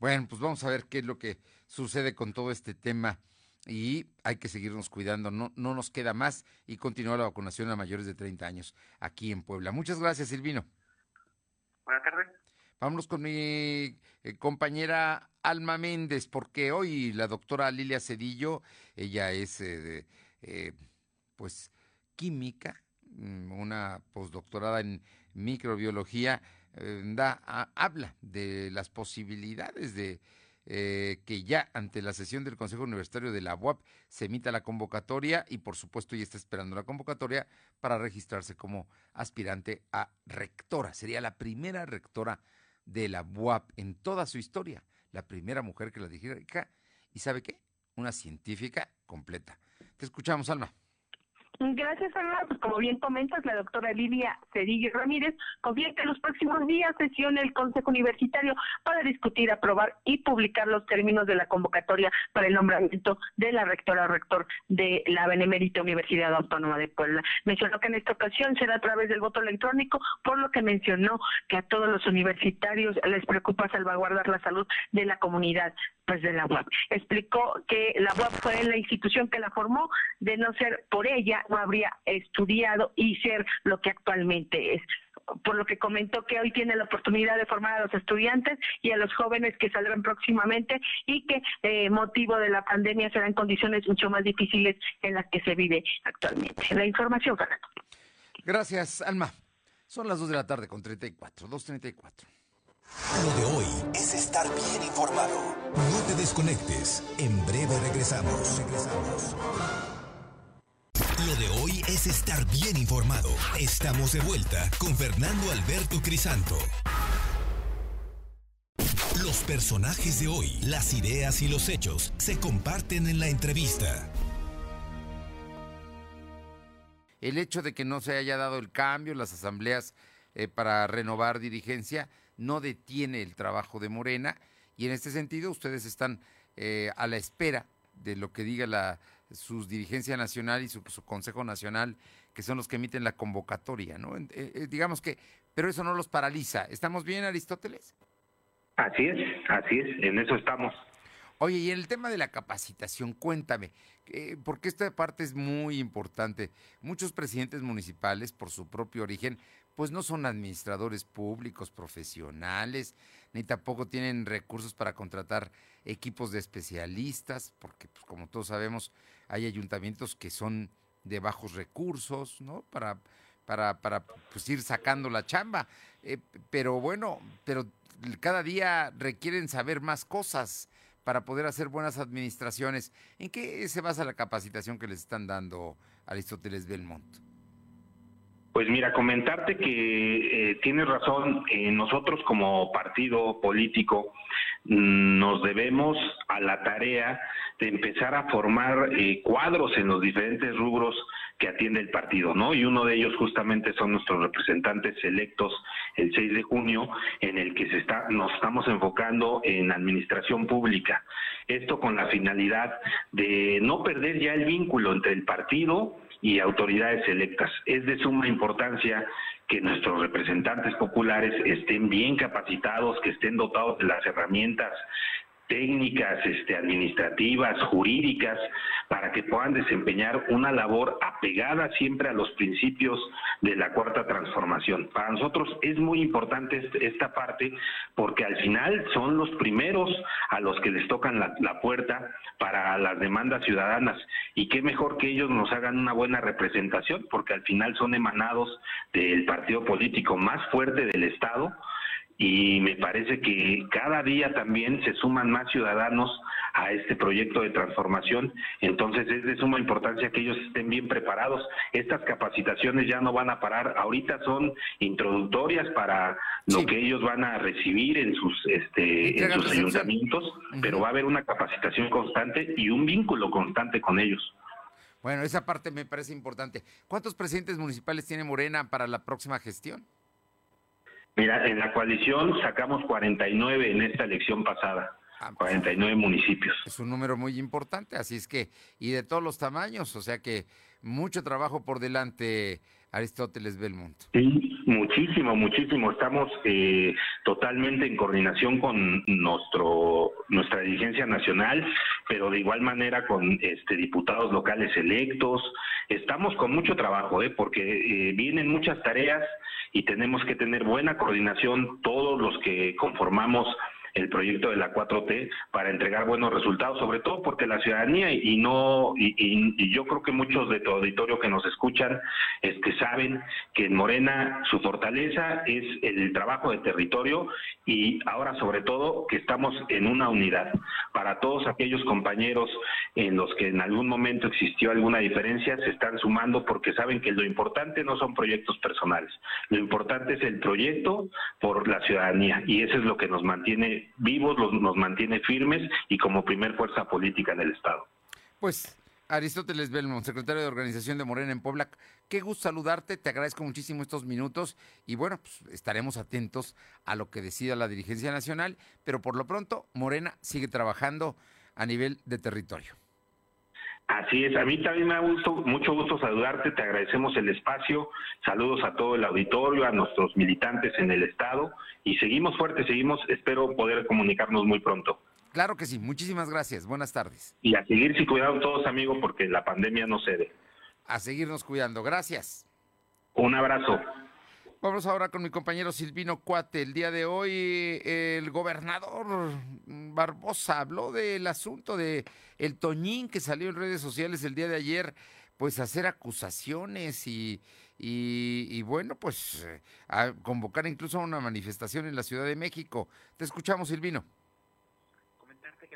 Bueno, pues vamos a ver qué es lo que sucede con todo este tema y hay que seguirnos cuidando, no, no nos queda más y continúa la vacunación a mayores de 30 años aquí en Puebla. Muchas gracias, Silvino. Buenas tardes. Vámonos con mi eh, compañera Alma Méndez, porque hoy la doctora Lilia Cedillo, ella es eh, eh, pues química, mm, una postdoctorada en microbiología, da, habla de las posibilidades de eh, que ya ante la sesión del Consejo Universitario de la UAP se emita la convocatoria y por supuesto ya está esperando la convocatoria para registrarse como aspirante a rectora. Sería la primera rectora de la UAP en toda su historia, la primera mujer que la dijera y sabe qué, una científica completa. Te escuchamos, Alma. Gracias, Ana. Pues como bien comentas, la doctora Lidia Cedillo Ramírez en los próximos días sesione el Consejo Universitario para discutir, aprobar y publicar los términos de la convocatoria para el nombramiento de la rectora o rector de la Benemérita Universidad Autónoma de Puebla. Mencionó que en esta ocasión será a través del voto electrónico, por lo que mencionó que a todos los universitarios les preocupa salvaguardar la salud de la comunidad de la UAP. Explicó que la UAP fue la institución que la formó, de no ser por ella no habría estudiado y ser lo que actualmente es por lo que comentó que hoy tiene la oportunidad de formar a los estudiantes y a los jóvenes que saldrán próximamente y que eh, motivo de la pandemia serán condiciones mucho más difíciles en las que se vive actualmente. La información, Fernando. Gracias, Alma. Son las 2 de la tarde con 34, 2.34. Lo de hoy es estar bien informado. No te desconectes. En breve regresamos. Regresamos. Lo de hoy es estar bien informado. Estamos de vuelta con Fernando Alberto Crisanto. Los personajes de hoy, las ideas y los hechos se comparten en la entrevista. El hecho de que no se haya dado el cambio, las asambleas eh, para renovar dirigencia, no detiene el trabajo de Morena y en este sentido ustedes están eh, a la espera de lo que diga la, su dirigencia nacional y su, Consejo Nacional, que son los que emiten la convocatoria, ¿no? Eh, eh, digamos que, pero eso no los paraliza. ¿Estamos bien, Aristóteles? Así es, así es, en eso estamos. Oye, y en el tema de la capacitación, cuéntame, porque esta parte es muy importante. Muchos presidentes municipales, por su propio origen, pues no son administradores públicos profesionales, ni tampoco tienen recursos para contratar equipos de especialistas, porque pues, como todos sabemos, hay ayuntamientos que son de bajos recursos, ¿no? Para, para, para pues, ir sacando la chamba. Eh, pero bueno, pero cada día requieren saber más cosas para poder hacer buenas administraciones. ¿En qué se basa la capacitación que les están dando Aristóteles Belmont? Pues mira, comentarte que eh, tienes razón, eh, nosotros como partido político mm, nos debemos a la tarea de empezar a formar eh, cuadros en los diferentes rubros que atiende el partido, ¿no? Y uno de ellos justamente son nuestros representantes electos el 6 de junio, en el que se está, nos estamos enfocando en administración pública. Esto con la finalidad de no perder ya el vínculo entre el partido y autoridades electas. Es de suma importancia que nuestros representantes populares estén bien capacitados, que estén dotados de las herramientas técnicas, este, administrativas, jurídicas, para que puedan desempeñar una labor apegada siempre a los principios de la cuarta transformación. Para nosotros es muy importante este, esta parte porque al final son los primeros a los que les tocan la, la puerta para las demandas ciudadanas y qué mejor que ellos nos hagan una buena representación porque al final son emanados del partido político más fuerte del Estado y me parece que cada día también se suman más ciudadanos a este proyecto de transformación, entonces es de suma importancia que ellos estén bien preparados. Estas capacitaciones ya no van a parar, ahorita son introductorias para lo que ellos van a recibir en sus este en sus ayuntamientos, pero va a haber una capacitación constante y un vínculo constante con ellos. Bueno, esa parte me parece importante. ¿Cuántos presidentes municipales tiene Morena para la próxima gestión? Mira, en la coalición sacamos 49 en esta elección pasada. 49 ah, municipios. Es un número muy importante, así es que, y de todos los tamaños, o sea que mucho trabajo por delante, Aristóteles Belmont. Sí, muchísimo, muchísimo. Estamos eh, totalmente en coordinación con nuestro nuestra dirigencia nacional, pero de igual manera con este diputados locales electos. Estamos con mucho trabajo, ¿eh? porque eh, vienen muchas tareas y tenemos que tener buena coordinación todos los que conformamos el proyecto de la 4T para entregar buenos resultados, sobre todo porque la ciudadanía y no y, yo creo que muchos de tu auditorio que nos escuchan este saben que en Morena su fortaleza es el trabajo de territorio y ahora sobre todo que estamos en una unidad. Para todos aquellos compañeros en los que en algún momento existió alguna diferencia se están sumando porque saben que lo importante no son proyectos personales, lo importante es el proyecto por la ciudadanía y eso es lo que nos mantiene vivos, los, nos mantiene firmes y como primer fuerza política en el Estado. Pues Aristóteles Belmont, secretario de Organización de Morena en Puebla. Qué gusto saludarte, te agradezco muchísimo estos minutos y bueno, pues estaremos atentos a lo que decida la dirigencia nacional, pero por lo pronto Morena sigue trabajando a nivel de territorio. Así es, a mí también me ha gusto, mucho gusto saludarte, te agradecemos el espacio, saludos a todo el auditorio, a nuestros militantes en el Estado y seguimos fuertes, seguimos, espero poder comunicarnos muy pronto. Claro que sí, muchísimas gracias. Buenas tardes. Y a seguirse cuidando todos, amigos, porque la pandemia no cede. A seguirnos cuidando. Gracias. Un abrazo. Vamos ahora con mi compañero Silvino Cuate. El día de hoy el gobernador Barbosa habló del asunto de el Toñín que salió en redes sociales el día de ayer, pues hacer acusaciones y, y, bueno, pues a convocar incluso a una manifestación en la Ciudad de México. Te escuchamos, Silvino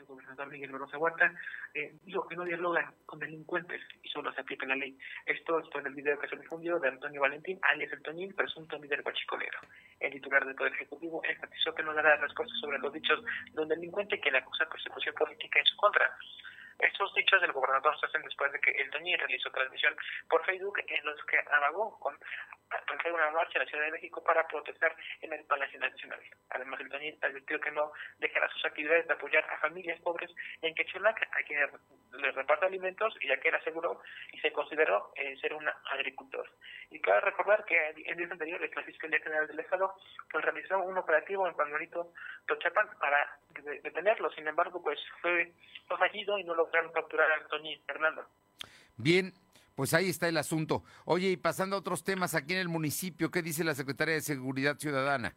el gobernador Miguel Barroso Huerta eh, dijo que no dialogan con delincuentes y solo se aplica la ley. Esto esto en el video que se difundió de Antonio Valentín, alias El Toñín, presunto líder guachicolero. El titular del Poder Ejecutivo enfatizó que no dará respuestas sobre los dichos de un delincuente que le acusa persecución política en su contra. Estos dichos del gobernador se hacen después de que el Toñín realizó transmisión por Facebook en los que amagó con una marcha en la Ciudad de México para protestar en el Palacio Nacional. Además, el Toñín advirtió que no dejará sus actividades de apoyar a familias pobres en Quecholac, a quienes les reparte alimentos, ya que él aseguró y se consideró eh, ser un agricultor. Y cabe recordar que en días anteriores la Fiscalía General del Estado pues, realizó un operativo en Panuelito Tochapan para detenerlo. Sin embargo, pues fue, fallido y no lograron capturar a Toñín Fernando. Bien, pues ahí está el asunto. Oye, y pasando a otros temas, aquí en el municipio, ¿qué dice la Secretaría de Seguridad Ciudadana?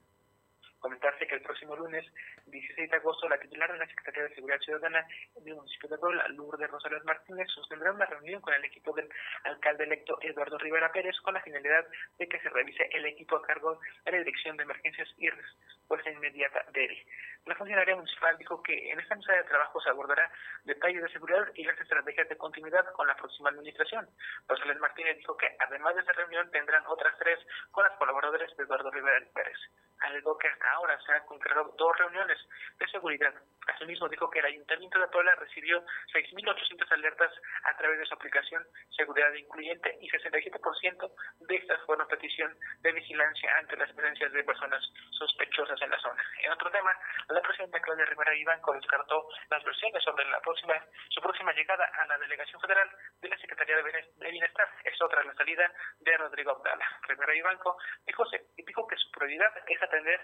Comentarse que el próximo lunes 16 de agosto, la titular de la Secretaría de Seguridad Ciudadana del municipio de Puebla, Lourdes Rosales Martínez, sostendrá una reunión con el equipo del alcalde electo Eduardo Rivera Pérez con la finalidad de que se revise el equipo a cargo de la Dirección de Emergencias y Respuesta Inmediata de La funcionaria municipal dijo que en esta mesa de trabajo se abordará detalles de seguridad y las estrategias de continuidad con la próxima administración. Rosales Martínez dijo que además de esa reunión tendrán otras tres con las colaboradores de Eduardo Rivera Pérez, algo que hasta ahora se han concretado dos reuniones de seguridad. Asimismo, dijo que el Ayuntamiento de Puebla recibió 6.800 alertas a través de su aplicación Seguridad Incluyente y 67% de estas fueron petición de vigilancia ante las presencias de personas sospechosas en la zona. En otro tema, la presidenta Claudia Rivera Ibanco descartó las versiones sobre la próxima, su próxima llegada a la delegación federal de la Secretaría de Bienestar. Es otra la salida de Rodrigo Abdala. Rivera Ibanco dijo, dijo que su prioridad es atender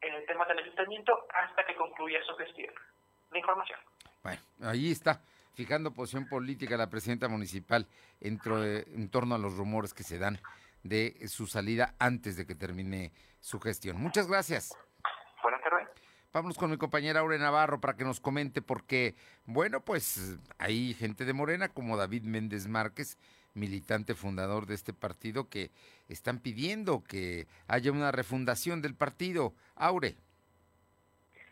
en el tema del ayuntamiento hasta que concluya su gestión. La información. Bueno, ahí está, fijando posición política la presidenta municipal en, en torno a los rumores que se dan de su salida antes de que termine su gestión. Muchas gracias. Buenas tardes. Vamos con mi compañera Aure Navarro para que nos comente porque, bueno, pues hay gente de Morena como David Méndez Márquez, militante fundador de este partido, que están pidiendo que haya una refundación del partido. Aure.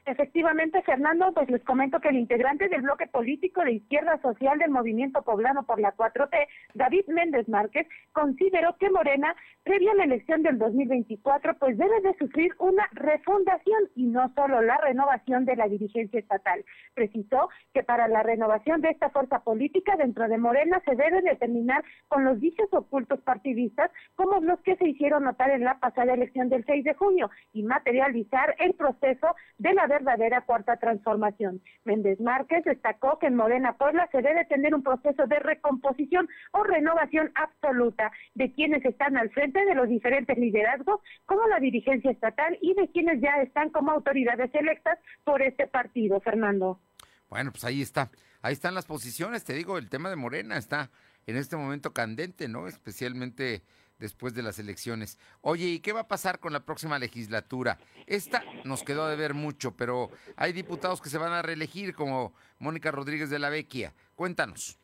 Efectivamente, Fernando, pues les comento que el integrante del bloque político de izquierda social del movimiento poblano por la 4T, David Méndez Márquez, consideró que Morena, previa a la elección del 2024, pues debe de sufrir una refundación y no solo la renovación de la dirigencia estatal. Precisó que para la renovación de esta fuerza política dentro de Morena se debe determinar con los dichos ocultos partidistas como los que se hicieron notar en la pasada elección del 6 de junio y materializar el proceso de la verdadera cuarta transformación. Méndez Márquez destacó que en Morena Puebla se debe tener un proceso de recomposición o renovación absoluta de quienes están al frente de los diferentes liderazgos, como la dirigencia estatal y de quienes ya están como autoridades electas por este partido, Fernando. Bueno, pues ahí está. Ahí están las posiciones, te digo, el tema de Morena está en este momento candente, ¿no? Especialmente después de las elecciones. Oye, ¿y qué va a pasar con la próxima legislatura? Esta nos quedó de ver mucho, pero hay diputados que se van a reelegir, como Mónica Rodríguez de la Vecchia. Cuéntanos.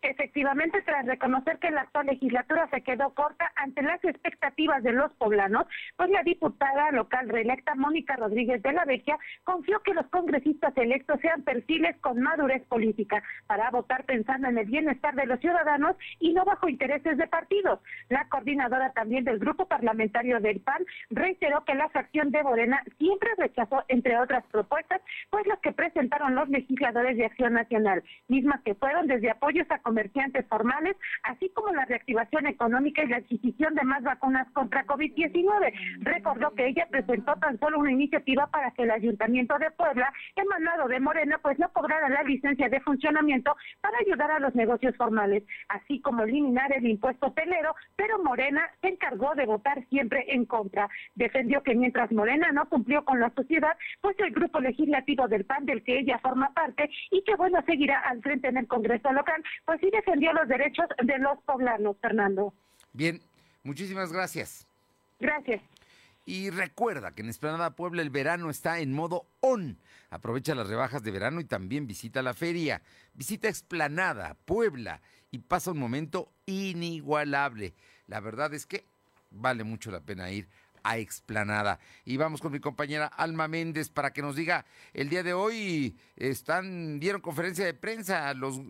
Efectivamente, tras reconocer que la actual legislatura se quedó corta ante las expectativas de los poblanos, pues la diputada local reelecta Mónica Rodríguez de la Vecchia confió que los congresistas electos sean perfiles con madurez política para votar pensando en el bienestar de los ciudadanos y no bajo intereses de partidos. La coordinadora también del grupo parlamentario del PAN reiteró que la fracción de Morena siempre rechazó, entre otras propuestas, pues las que presentaron los legisladores de Acción Nacional, mismas que fueron desde apoyos a comerciantes formales, así como la reactivación económica y la adquisición de más vacunas contra COVID-19. Recordó que ella presentó tan solo una iniciativa para que el Ayuntamiento de Puebla, emanado de Morena, pues no cobrara la licencia de funcionamiento para ayudar a los negocios formales, así como eliminar el impuesto telero, pero Morena se encargó de votar siempre en contra. Defendió que mientras Morena no cumplió con la sociedad, pues el grupo legislativo del PAN del que ella forma parte y que bueno seguirá al frente en el Congreso local, pues sí defendió los derechos de los poblanos, Fernando. Bien, muchísimas gracias. Gracias. Y recuerda que en Esplanada Puebla el verano está en modo on. Aprovecha las rebajas de verano y también visita la feria. Visita Esplanada, Puebla y pasa un momento inigualable. La verdad es que vale mucho la pena ir Explanada. Y vamos con mi compañera Alma Méndez para que nos diga, el día de hoy están, dieron conferencia de prensa los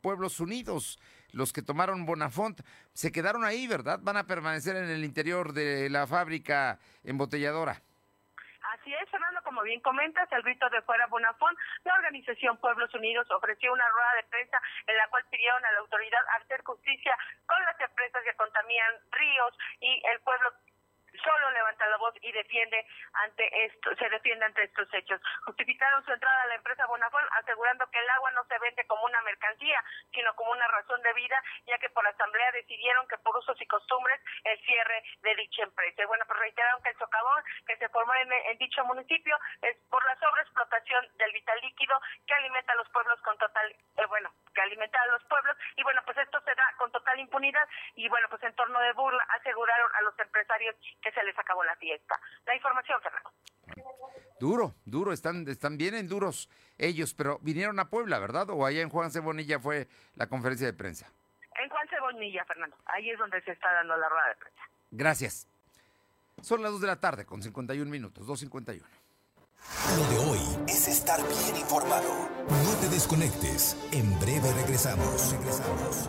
Pueblos Unidos, los que tomaron Bonafont, se quedaron ahí, ¿verdad? Van a permanecer en el interior de la fábrica embotelladora. Así es, Fernando, como bien comentas, el grito de fuera Bonafont, la organización Pueblos Unidos ofreció una rueda de prensa en la cual pidieron a la autoridad hacer justicia con las empresas que contaminan ríos y el pueblo solo levanta la voz y defiende ante esto, se defiende ante estos hechos. Justificaron su entrada a la empresa Bonafont asegurando que el agua no se vende como una mercancía, sino como una razón de vida, ya que por asamblea decidieron que por usos y costumbres el cierre de dicha empresa. Y bueno, pues reiteraron que el socavón que se formó en, en dicho municipio es por la sobreexplotación del vital líquido que alimenta a los pueblos con total, eh, bueno, que alimenta a los pueblos y bueno, pues esto se da con total impunidad y bueno, pues en torno de burla aseguraron a los empresarios que se les acabó la fiesta. La información, Fernando. Duro, duro, están, están bien en duros ellos, pero vinieron a Puebla, ¿verdad? ¿O allá en Juan Cebonilla fue la conferencia de prensa? En Juan Cebonilla, Fernando. Ahí es donde se está dando la rueda de prensa. Gracias. Son las 2 de la tarde con 51 minutos, 2.51. Lo de hoy es estar bien informado. No te desconectes. En breve regresamos. Regresamos.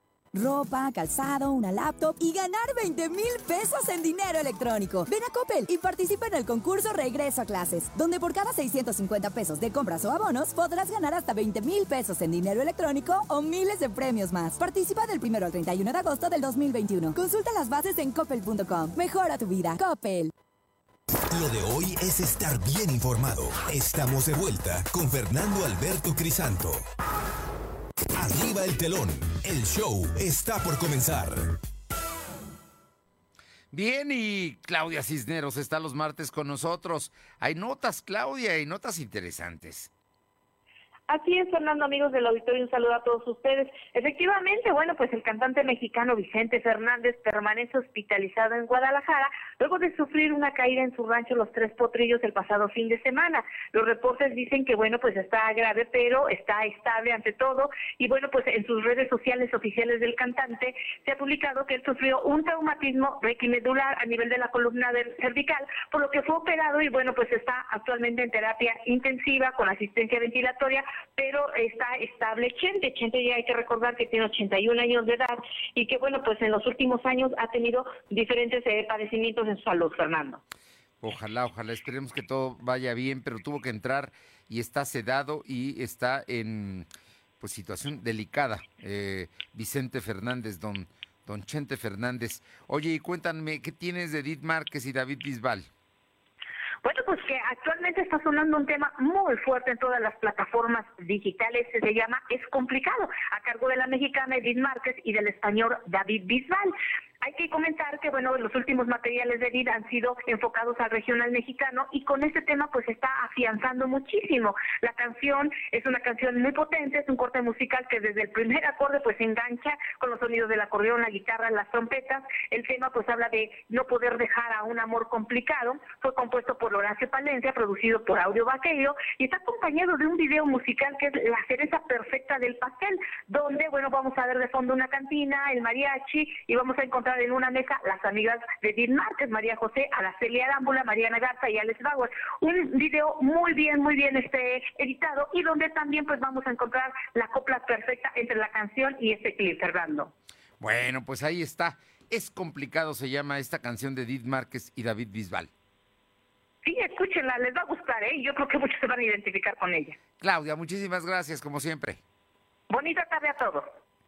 Ropa, calzado, una laptop y ganar 20 mil pesos en dinero electrónico. Ven a Coppel y participa en el concurso Regreso a Clases, donde por cada 650 pesos de compras o abonos podrás ganar hasta 20 mil pesos en dinero electrónico o miles de premios más. Participa del 1 al 31 de agosto del 2021. Consulta las bases en coppel.com. Mejora tu vida. Coppel. Lo de hoy es estar bien informado. Estamos de vuelta con Fernando Alberto Crisanto. Arriba el telón. El show está por comenzar. Bien, y Claudia Cisneros está los martes con nosotros. Hay notas, Claudia, y notas interesantes. Así es, Fernando, amigos del auditorio, un saludo a todos ustedes. Efectivamente, bueno, pues el cantante mexicano Vicente Fernández permanece hospitalizado en Guadalajara luego de sufrir una caída en su rancho Los Tres Potrillos el pasado fin de semana. Los reportes dicen que, bueno, pues está grave, pero está estable ante todo. Y bueno, pues en sus redes sociales oficiales del cantante se ha publicado que él sufrió un traumatismo requimedular a nivel de la columna cervical, por lo que fue operado y, bueno, pues está actualmente en terapia intensiva con asistencia ventilatoria pero está estable Chente. Chente ya hay que recordar que tiene 81 años de edad y que, bueno, pues en los últimos años ha tenido diferentes eh, padecimientos en salud, Fernando. Ojalá, ojalá, esperemos que todo vaya bien, pero tuvo que entrar y está sedado y está en pues situación delicada. Eh, Vicente Fernández, don, don Chente Fernández. Oye, y cuéntame, ¿qué tienes de Edith Márquez y David Bisbal? Bueno, pues que actualmente está sonando un tema muy fuerte en todas las plataformas digitales, se llama Es complicado, a cargo de la mexicana Edith Márquez y del español David Bisbal. Hay que comentar que, bueno, los últimos materiales de vida han sido enfocados al regional mexicano y con este tema pues está afianzando muchísimo. La canción es una canción muy potente, es un corte musical que desde el primer acorde pues engancha con los sonidos del acordeón, la guitarra, las trompetas. El tema pues habla de no poder dejar a un amor complicado. Fue compuesto por Horacio Palencia, producido por Audio Vaqueiro y está acompañado de un video musical que es la cereza perfecta del pastel, donde, bueno, vamos a ver de fondo una cantina, el mariachi y vamos a encontrar en una mesa las amigas de Dean Márquez, María José, Araceli Arámbula, Mariana Garza y Alex Bauer. Un video muy bien, muy bien este editado y donde también pues vamos a encontrar la copla perfecta entre la canción y este clip, Fernando. Bueno, pues ahí está. Es complicado, se llama esta canción de Edith Márquez y David Bisbal. Sí, escúchenla, les va a gustar, ¿eh? Yo creo que muchos se van a identificar con ella. Claudia, muchísimas gracias, como siempre. Bonita tarde a todos.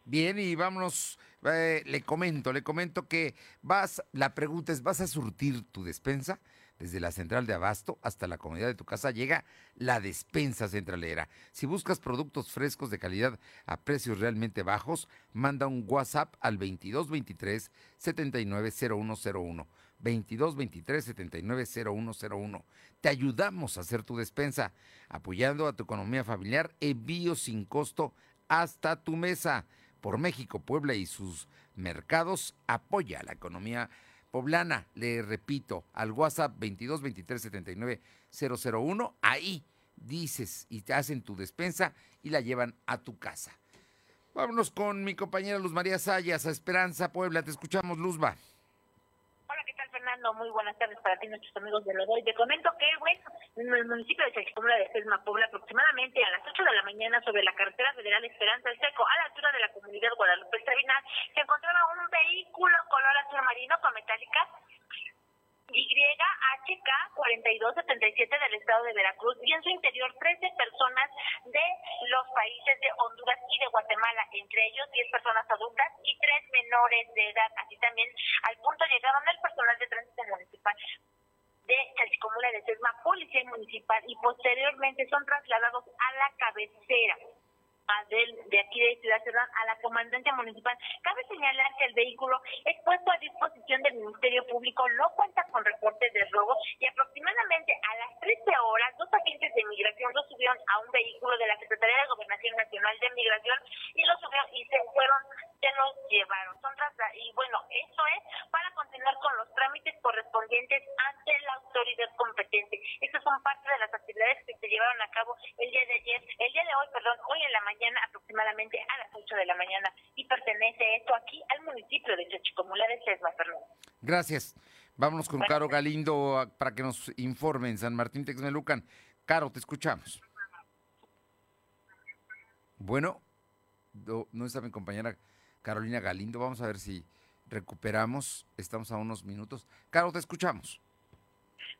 Bien, y vámonos, eh, le comento, le comento que vas, la pregunta es, ¿vas a surtir tu despensa? Desde la central de abasto hasta la comunidad de tu casa llega la despensa centralera. Si buscas productos frescos de calidad a precios realmente bajos, manda un WhatsApp al 2223 790101. 2223 790101. Te ayudamos a hacer tu despensa, apoyando a tu economía familiar, envío sin costo hasta tu mesa por México, Puebla y sus mercados, apoya la economía poblana. Le repito, al WhatsApp 22 23 79 001, ahí dices y te hacen tu despensa y la llevan a tu casa. Vámonos con mi compañera Luz María Sayas a Esperanza, Puebla. Te escuchamos, Luzba. Fernando, muy buenas tardes para ti, nuestros amigos de Lodoy. Te comento que, bueno, en el municipio de Chachicomula de Sesma, Puebla, aproximadamente a las 8 de la mañana sobre la carretera federal Esperanza del Seco, a la altura de la comunidad Guadalupe Sabinal, se encontraba un vehículo color azul marino con metálicas YHK 4277 del estado de Veracruz y en su interior 13 personas de los países de Honduras y de Guatemala, entre ellos 10 personas adultas y 3 menores de edad. Así también al punto llegaron el personal de tránsito municipal de Chalchicomula de Sesma, Policía Municipal y posteriormente son trasladados a la cabecera de aquí de Ciudad Cerdán a la comandancia municipal. Cabe señalar que el vehículo es puesto a disposición del Ministerio Público, no cuenta con reportes de robo y aproximadamente a las 13 horas dos agentes de migración lo subieron a un vehículo de la Secretaría de Gobernación Nacional de Migración y lo subieron y se fueron, se los llevaron. Son y bueno, eso es para continuar con los trámites correspondientes ante la autoridad competente. Estas son parte de las actividades que se llevaron a cabo el día de ayer, el día de hoy, perdón, hoy en la mañana aproximadamente a las 8 de la mañana y pertenece esto aquí al municipio de Chachicomula de Sesma. Gracias. Vámonos con Caro Galindo para que nos informe en San Martín Texmelucan. Caro, te escuchamos. Bueno, no, no está mi compañera Carolina Galindo. Vamos a ver si recuperamos. Estamos a unos minutos. Caro, te escuchamos.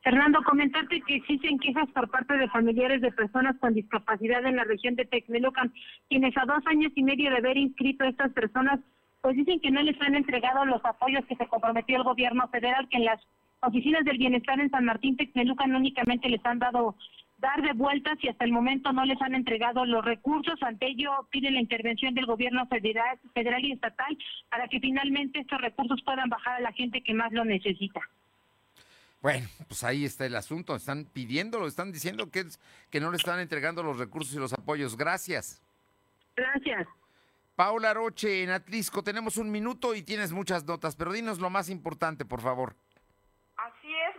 Fernando, comentarte que existen quejas por parte de familiares de personas con discapacidad en la región de Texmelucan, quienes a dos años y medio de haber inscrito a estas personas, pues dicen que no les han entregado los apoyos que se comprometió el gobierno federal, que en las oficinas del bienestar en San Martín Texmelucan únicamente les han dado dar de vueltas y hasta el momento no les han entregado los recursos. Ante ello piden la intervención del gobierno federal, federal y estatal para que finalmente estos recursos puedan bajar a la gente que más lo necesita. Bueno, pues ahí está el asunto. Están pidiéndolo, están diciendo que, que no le están entregando los recursos y los apoyos. Gracias. Gracias. Paula Roche, en Atlisco, tenemos un minuto y tienes muchas notas, pero dinos lo más importante, por favor.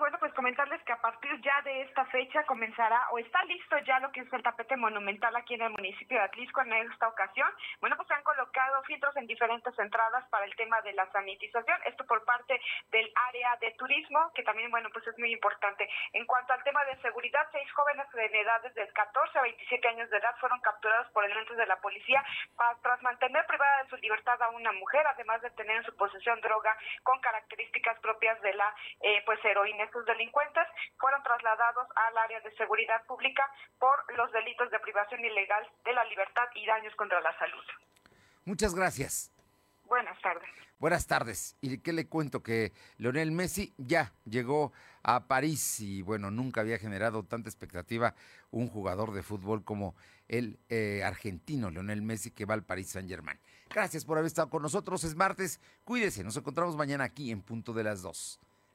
Bueno, pues comentarles que a partir ya de esta fecha comenzará o está listo ya lo que es el tapete monumental aquí en el municipio de Atlisco en esta ocasión. Bueno, pues se han colocado filtros en diferentes entradas para el tema de la sanitización, esto por parte del área de turismo, que también, bueno, pues es muy importante. En cuanto al tema de seguridad, seis jóvenes de edades de 14 a 27 años de edad fueron capturados por elementos de la policía tras mantener privada de su libertad a una mujer, además de tener en su posesión droga con características propias de la eh, pues heroína. Estos delincuentes fueron trasladados al área de seguridad pública por los delitos de privación ilegal de la libertad y daños contra la salud. Muchas gracias. Buenas tardes. Buenas tardes. ¿Y qué le cuento? Que Leonel Messi ya llegó a París y bueno, nunca había generado tanta expectativa un jugador de fútbol como el eh, argentino Leonel Messi que va al París Saint Germain. Gracias por haber estado con nosotros, es martes, cuídese, nos encontramos mañana aquí en punto de las 2.